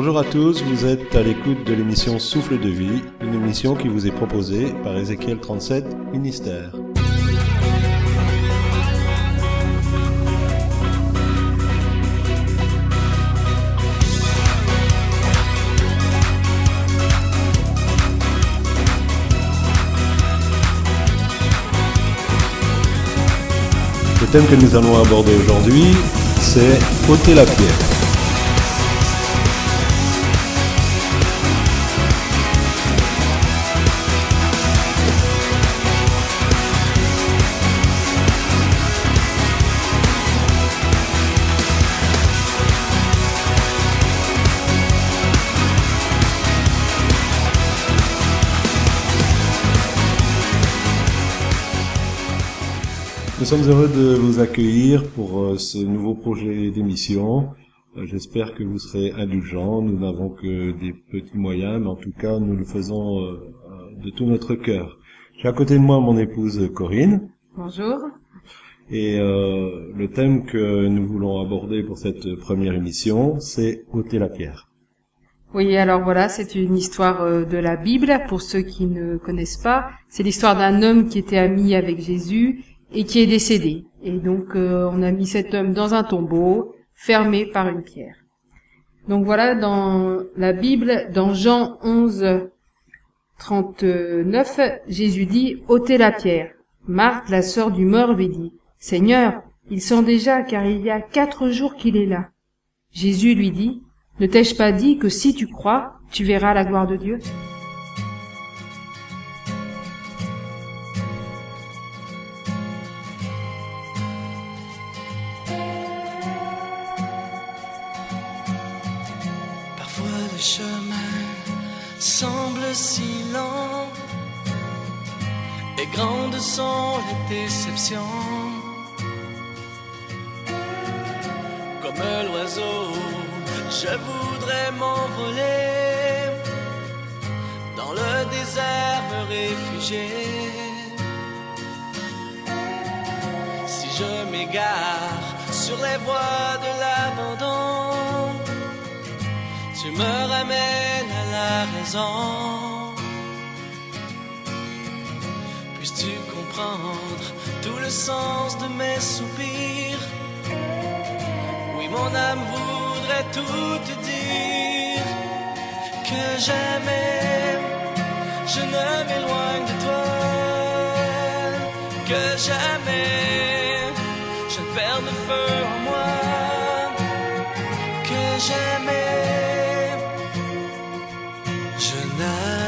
Bonjour à tous, vous êtes à l'écoute de l'émission Souffle de vie, une émission qui vous est proposée par Ézéchiel 37, Ministère. Le thème que nous allons aborder aujourd'hui, c'est ôter la pierre. Nous sommes heureux de vous accueillir pour euh, ce nouveau projet d'émission. Euh, J'espère que vous serez indulgents. Nous n'avons que des petits moyens, mais en tout cas, nous le faisons euh, de tout notre cœur. J'ai à côté de moi mon épouse Corinne. Bonjour. Et euh, le thème que nous voulons aborder pour cette première émission, c'est ôter la pierre. Oui, alors voilà, c'est une histoire de la Bible. Pour ceux qui ne connaissent pas, c'est l'histoire d'un homme qui était ami avec Jésus et qui est décédé. Et donc, euh, on a mis cet homme dans un tombeau, fermé par une pierre. Donc voilà, dans la Bible, dans Jean 11, 39, Jésus dit, ôtez la pierre. Marthe, la sœur du mort, lui dit, Seigneur, il sent déjà, car il y a quatre jours qu'il est là. Jésus lui dit, ne t'ai-je pas dit que si tu crois, tu verras la gloire de Dieu? Sont les déceptions. Comme l'oiseau, je voudrais m'envoler dans le désert me réfugier. Si je m'égare sur les voies de l'abandon, tu me ramènes à la raison. Tout le sens de mes soupirs? Oui, mon âme voudrait tout te dire. Que jamais je ne m'éloigne de toi. Que jamais je ne perde le feu en moi. Que jamais je n'abandonne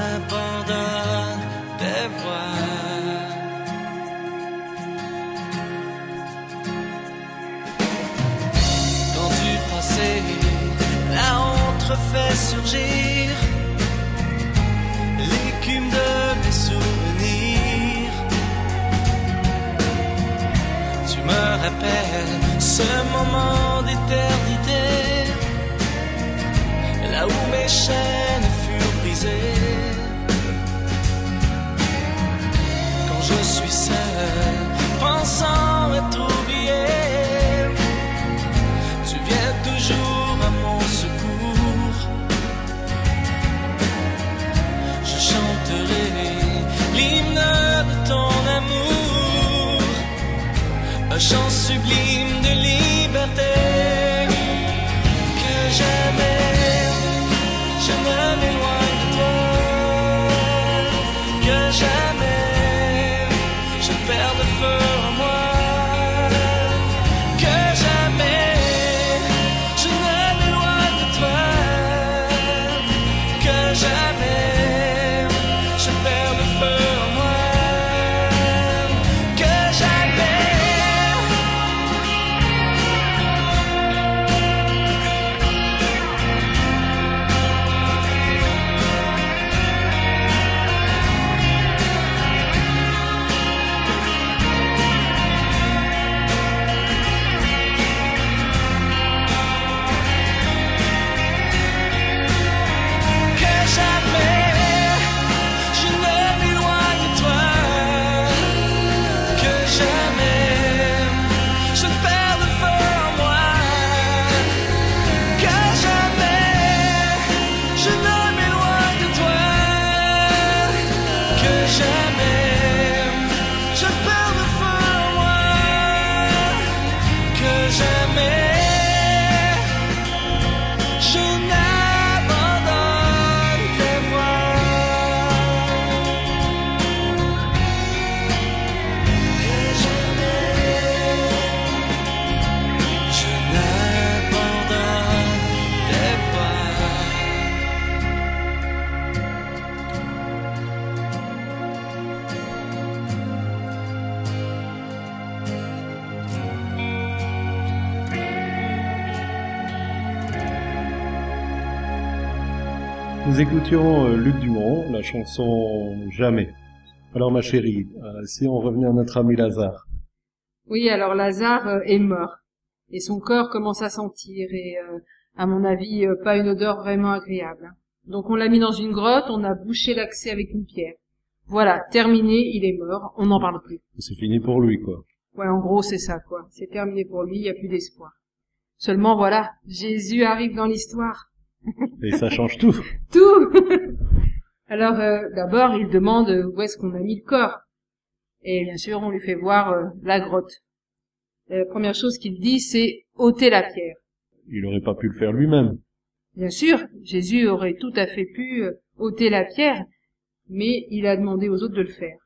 refait surgir l'écume de mes souvenirs. Tu me rappelles ce moment d'éternité, là où mes chaînes furent brisées. Quand je suis seul, pensant être oublié, chant sublime de liberté. Nous écoutions euh, Luc Dumont, la chanson Jamais. Alors ma chérie, euh, si on revenait à notre ami Lazare. Oui, alors Lazare euh, est mort et son corps commence à sentir et euh, à mon avis pas une odeur vraiment agréable. hein. Donc on l'a mis dans une grotte, on a bouché l'accès avec une pierre. Voilà, terminé, il est mort, on n'en parle plus. C'est fini pour lui, quoi. Ouais, en gros c'est ça quoi. C'est terminé pour lui, il n'y a plus d'espoir. Seulement voilà, Jésus arrive dans l'histoire. Et ça change tout. Tout Alors euh, d'abord il demande où est-ce qu'on a mis le corps. Et bien sûr on lui fait voir euh, la grotte. La première chose qu'il dit c'est ôter la pierre. Il aurait pas pu le faire lui-même. Bien sûr, Jésus aurait tout à fait pu euh, ôter la pierre, mais il a demandé aux autres de le faire.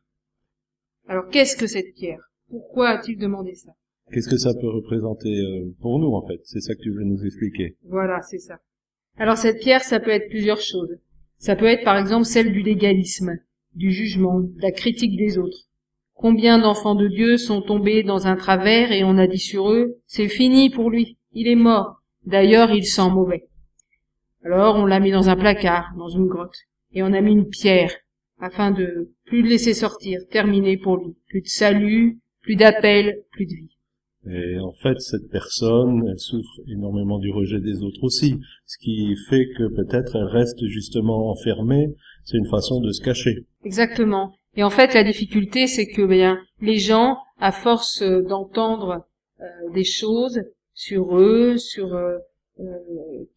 Alors qu'est-ce que cette pierre? Pourquoi a-t-il demandé ça? Qu'est-ce que ça peut représenter pour nous, en fait? C'est ça que tu veux nous expliquer? Voilà, c'est ça. Alors cette pierre, ça peut être plusieurs choses. Ça peut être par exemple celle du légalisme, du jugement, de la critique des autres. Combien d'enfants de Dieu sont tombés dans un travers et on a dit sur eux, c'est fini pour lui, il est mort. D'ailleurs, il sent mauvais. Alors on l'a mis dans un placard, dans une grotte, et on a mis une pierre, afin de plus le laisser sortir, terminé pour lui. Plus de salut, plus d'appel, plus de vie. Et en fait, cette personne, elle souffre énormément du rejet des autres aussi, ce qui fait que peut-être elle reste justement enfermée. C'est une façon de se cacher. Exactement. Et en fait, la difficulté, c'est que bien les gens, à force euh, d'entendre euh, des choses sur eux, sur euh, euh,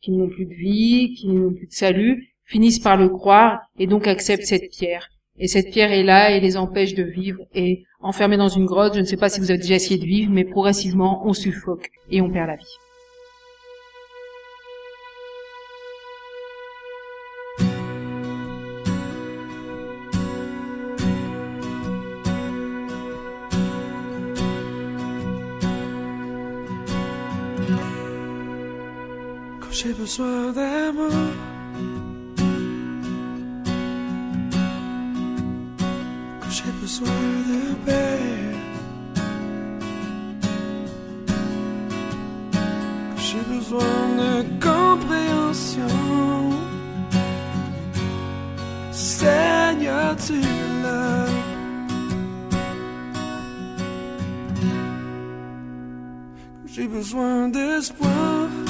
n'ont plus de vie, qu'ils n'ont plus de salut, finissent par le croire et donc acceptent cette pierre. Et cette pierre est là et les empêche de vivre. Et enfermés dans une grotte, je ne sais pas si vous avez déjà essayé de vivre, mais progressivement, on suffoque et on perd la vie. Besoin de paix, quand j'ai besoin de compréhension, Seigneur, tu. Quand J'ai besoin d'espoir.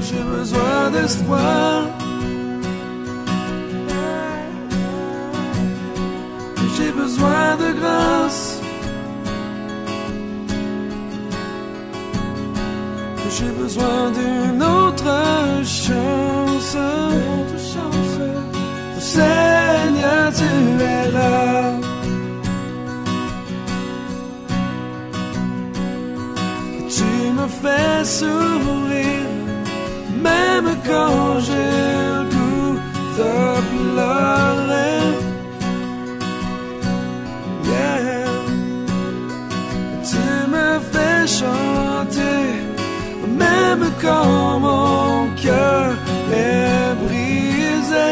J'ai besoin d'espoir, j'ai besoin de grâce. J'ai besoin d'une autre chance. Seigneur, tu es là. Tu me fais sourire, même quand j'ai le goût de pleurer Yeah. Tu me fais chanter Même quand mon cœur est brisé.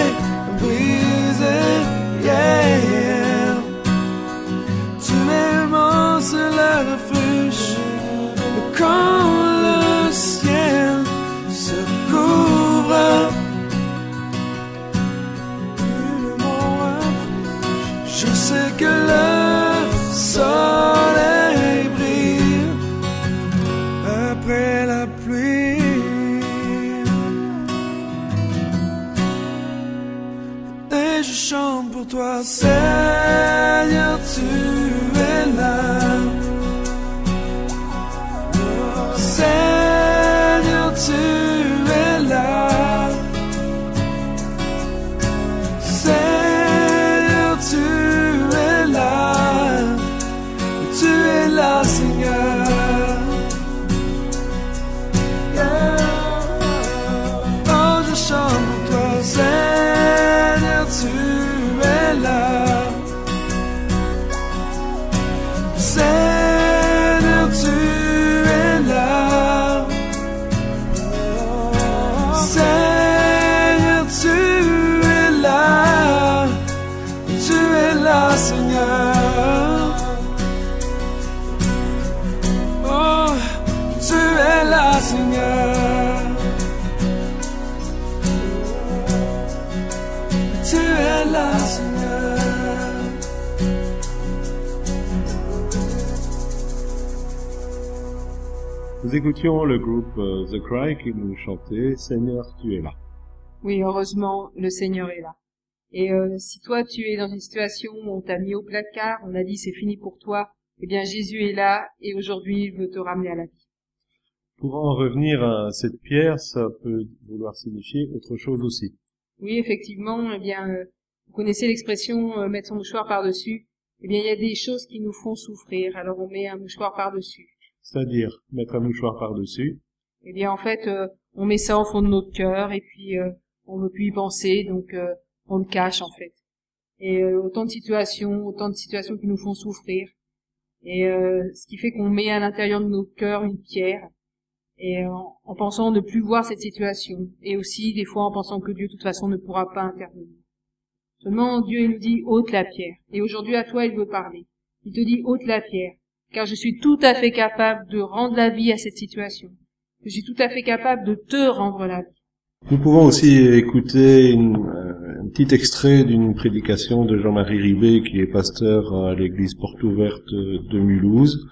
Nous écoutions le groupe euh, The Cry qui nous chantait Seigneur, tu es là. Oui, heureusement, le Seigneur est là. Et euh, si toi tu es dans une situation où on t'a mis au placard, on a dit c'est fini pour toi, eh bien Jésus est là et aujourd'hui il veut te ramener à la vie. Pour en revenir à cette pierre, ça peut vouloir signifier autre chose aussi. Oui, effectivement, eh bien euh, vous connaissez l'expression euh, mettre son mouchoir par-dessus. Eh bien il y a des choses qui nous font souffrir, alors on met un mouchoir par-dessus. C'est-à-dire mettre un mouchoir par-dessus. Eh bien en fait euh, on met ça au fond de notre cœur et puis euh, on veut plus y penser, donc euh, on le cache en fait. Et euh, autant de situations, autant de situations qui nous font souffrir. Et euh, ce qui fait qu'on met à l'intérieur de notre cœur une pierre, et en, en pensant ne plus voir cette situation, et aussi des fois en pensant que Dieu de toute façon ne pourra pas intervenir. Seulement Dieu il nous dit ôte la pierre. Et aujourd'hui à toi il veut parler. Il te dit ôte la pierre, car je suis tout à fait capable de rendre la vie à cette situation. Je suis tout à fait capable de te rendre la vie. Nous pouvons aussi écouter une, euh, un petit extrait d'une prédication de Jean-Marie Ribet, qui est pasteur à l'église Porte Ouverte de Mulhouse.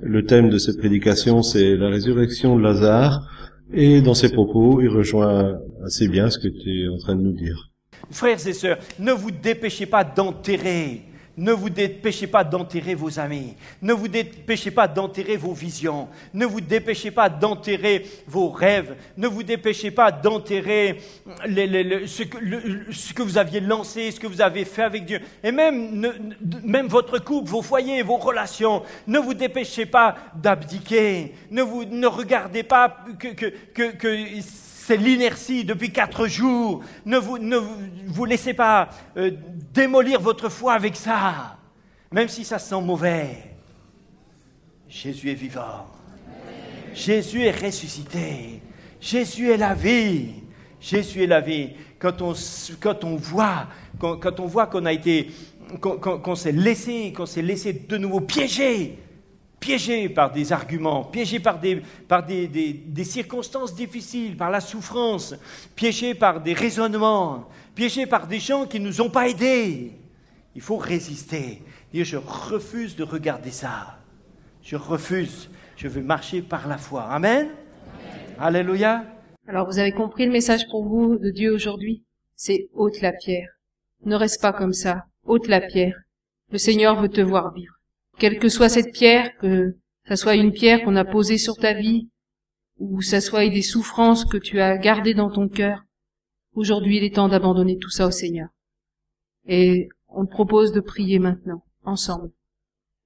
Le thème de cette prédication, c'est la résurrection de Lazare. Et dans ses propos, il rejoint assez bien ce que tu es en train de nous dire. Frères et sœurs, ne vous dépêchez pas d'enterrer. Ne vous dépêchez pas d'enterrer vos amis. Ne vous dépêchez pas d'enterrer vos visions. Ne vous dépêchez pas d'enterrer vos rêves. Ne vous dépêchez pas d'enterrer ce, que, vous aviez lancé, ce que vous avez fait avec Dieu. Et même, votre couple, vos foyers, vos relations. Ne vous dépêchez pas d'abdiquer. Ne, regardez pas que c'est l'inertie depuis quatre jours. Ne vous, laissez pas euh, démolir votre foi avec ça, même si ça sent mauvais. Jésus est vivant. Jésus est ressuscité. Jésus est la vie. Jésus est la vie. Quand on, voit, qu'on a été, laissé, qu'on s'est laissé de nouveau piéger, piégé par des arguments, piégé par, des, par des, des- des circonstances difficiles, par la souffrance, piégé par des raisonnements, piégé par des gens qui ne nous ont pas aidés. Il faut résister. Dire je refuse de regarder ça. Je refuse. Je veux marcher par la foi. Amen. Alléluia. Alors vous avez compris le message pour vous de Dieu aujourd'hui? C'est ôte la pierre. Ne reste pas comme ça. Ôte la pierre. Le Seigneur veut te voir vivre. Quelle que soit cette pierre, que ça soit une pierre qu'on a posée sur ta vie, ou ça soit des souffrances que tu as gardées dans ton cœur, aujourd'hui il est temps d'abandonner tout ça au Seigneur. Et on te propose de prier maintenant, ensemble,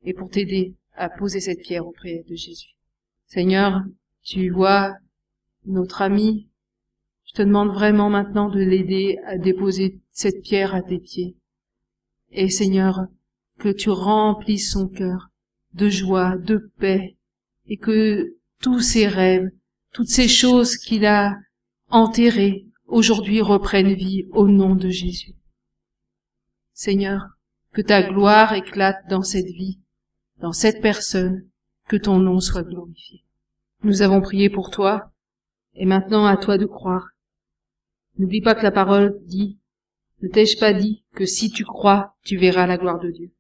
et pour t'aider à poser cette pierre auprès de Jésus. Seigneur, tu vois notre ami, je te demande vraiment maintenant de l'aider à déposer cette pierre à tes pieds. Et Seigneur, que tu remplisses son cœur de joie, de paix, et que tous ses rêves, toutes ces choses qu'il a enterrées, aujourd'hui reprennent vie au nom de Jésus. Seigneur, que ta gloire éclate dans cette vie, dans cette personne, que ton nom soit glorifié. Nous avons prié pour toi, et maintenant à toi de croire. N'oublie pas que la parole dit, ne t'ai-je pas dit que si tu crois, tu verras la gloire de Dieu?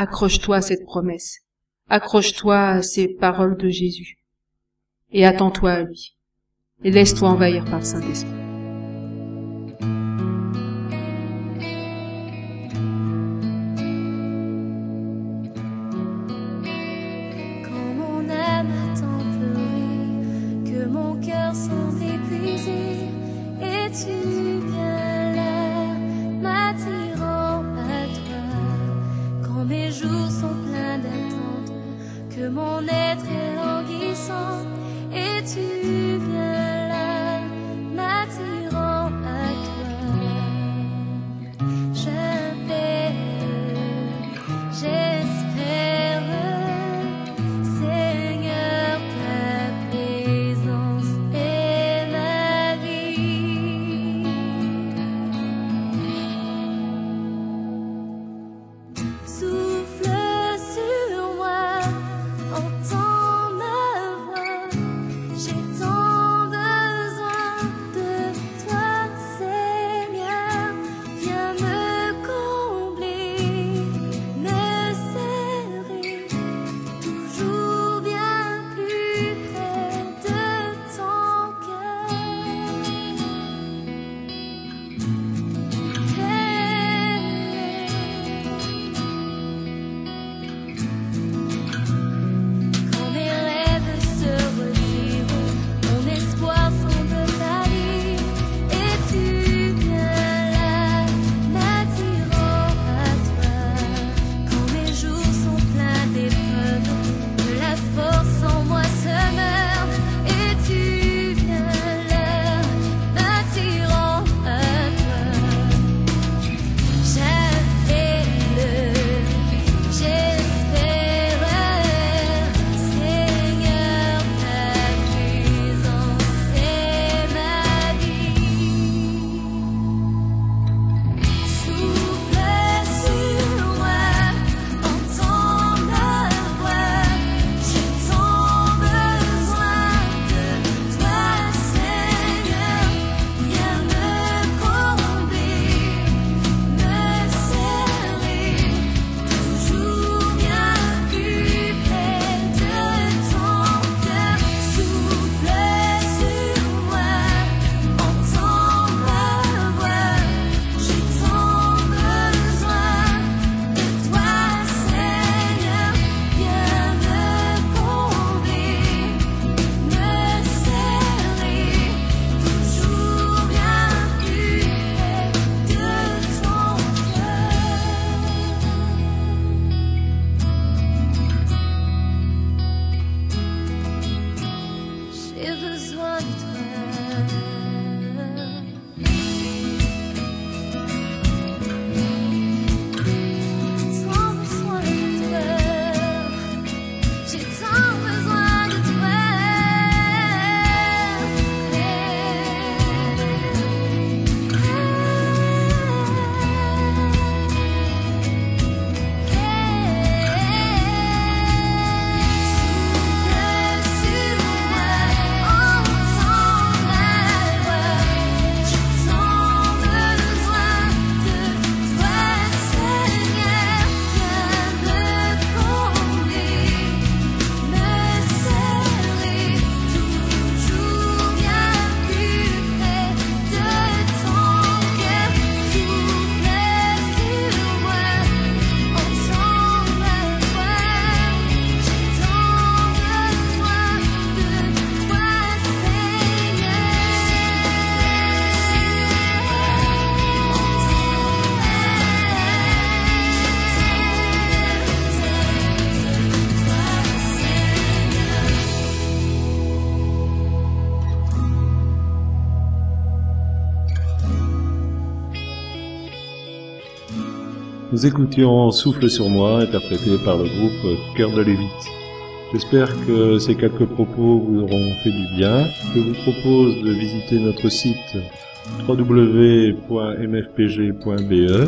Accroche-toi à cette promesse. Accroche-toi à ces paroles de Jésus. Et attends-toi à lui. Et laisse-toi envahir par le Saint-Esprit. mon cœur Nous écoutions Souffle sur moi, interprété par le groupe Cœur de Lévite. J'espère que ces quelques propos vous auront fait du bien. Je vous propose de visiter notre site www.mfpg.be. Je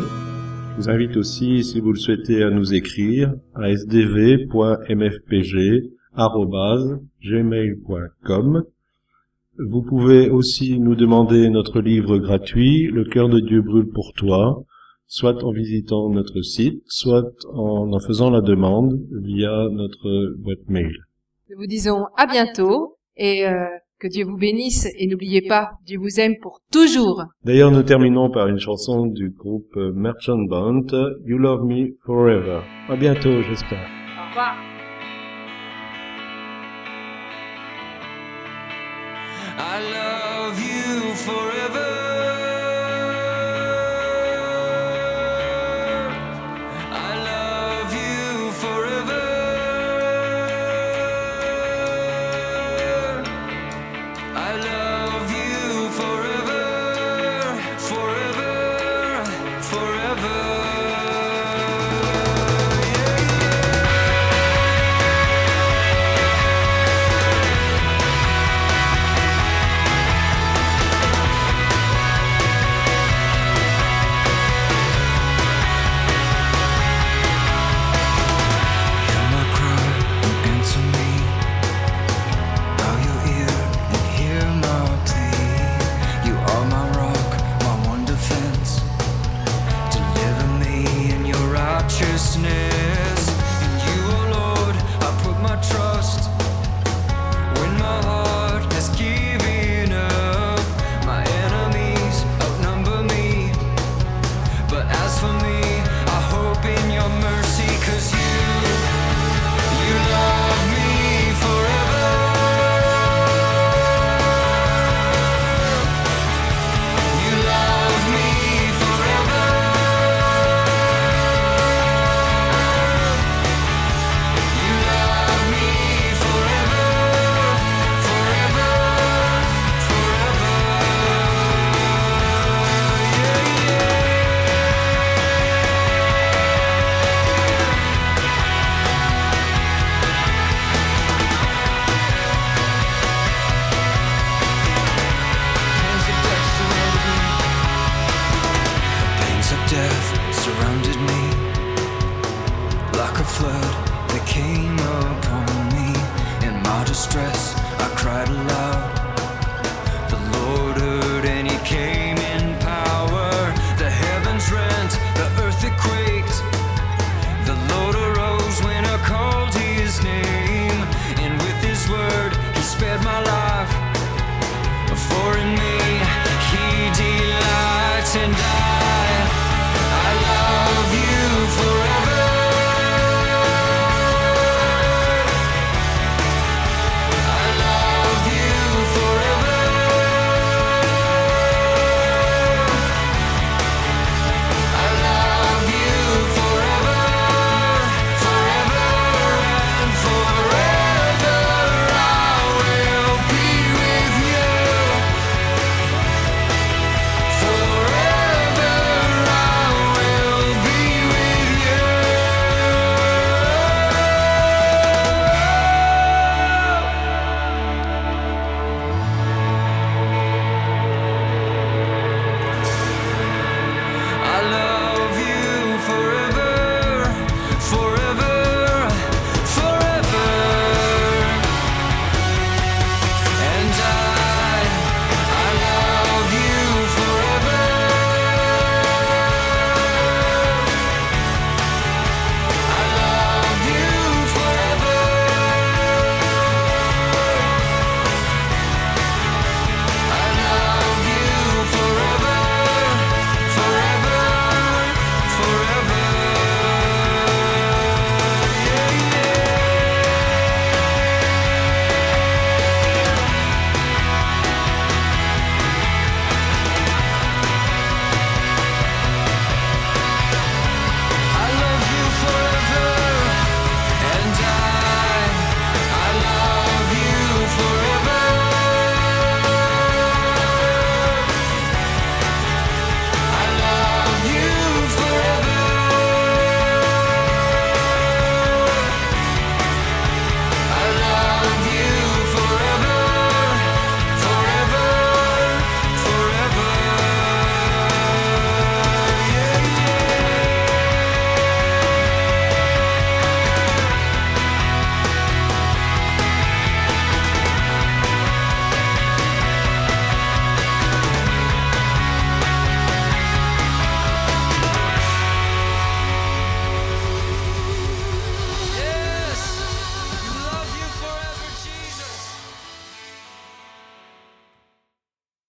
vous invite aussi, si vous le souhaitez, à nous écrire à sdv.mfpg.gmail.com. Vous pouvez aussi nous demander notre livre gratuit, Le cœur de Dieu brûle pour toi, soit en visitant notre site, soit en en faisant la demande via notre boîte mail. Nous vous disons à bientôt et euh, que Dieu vous bénisse et n'oubliez pas, Dieu vous aime pour toujours. D'ailleurs, nous terminons par une chanson du groupe Merchant Band, You Love Me Forever. À bientôt, j'espère. Au revoir. I love you forever.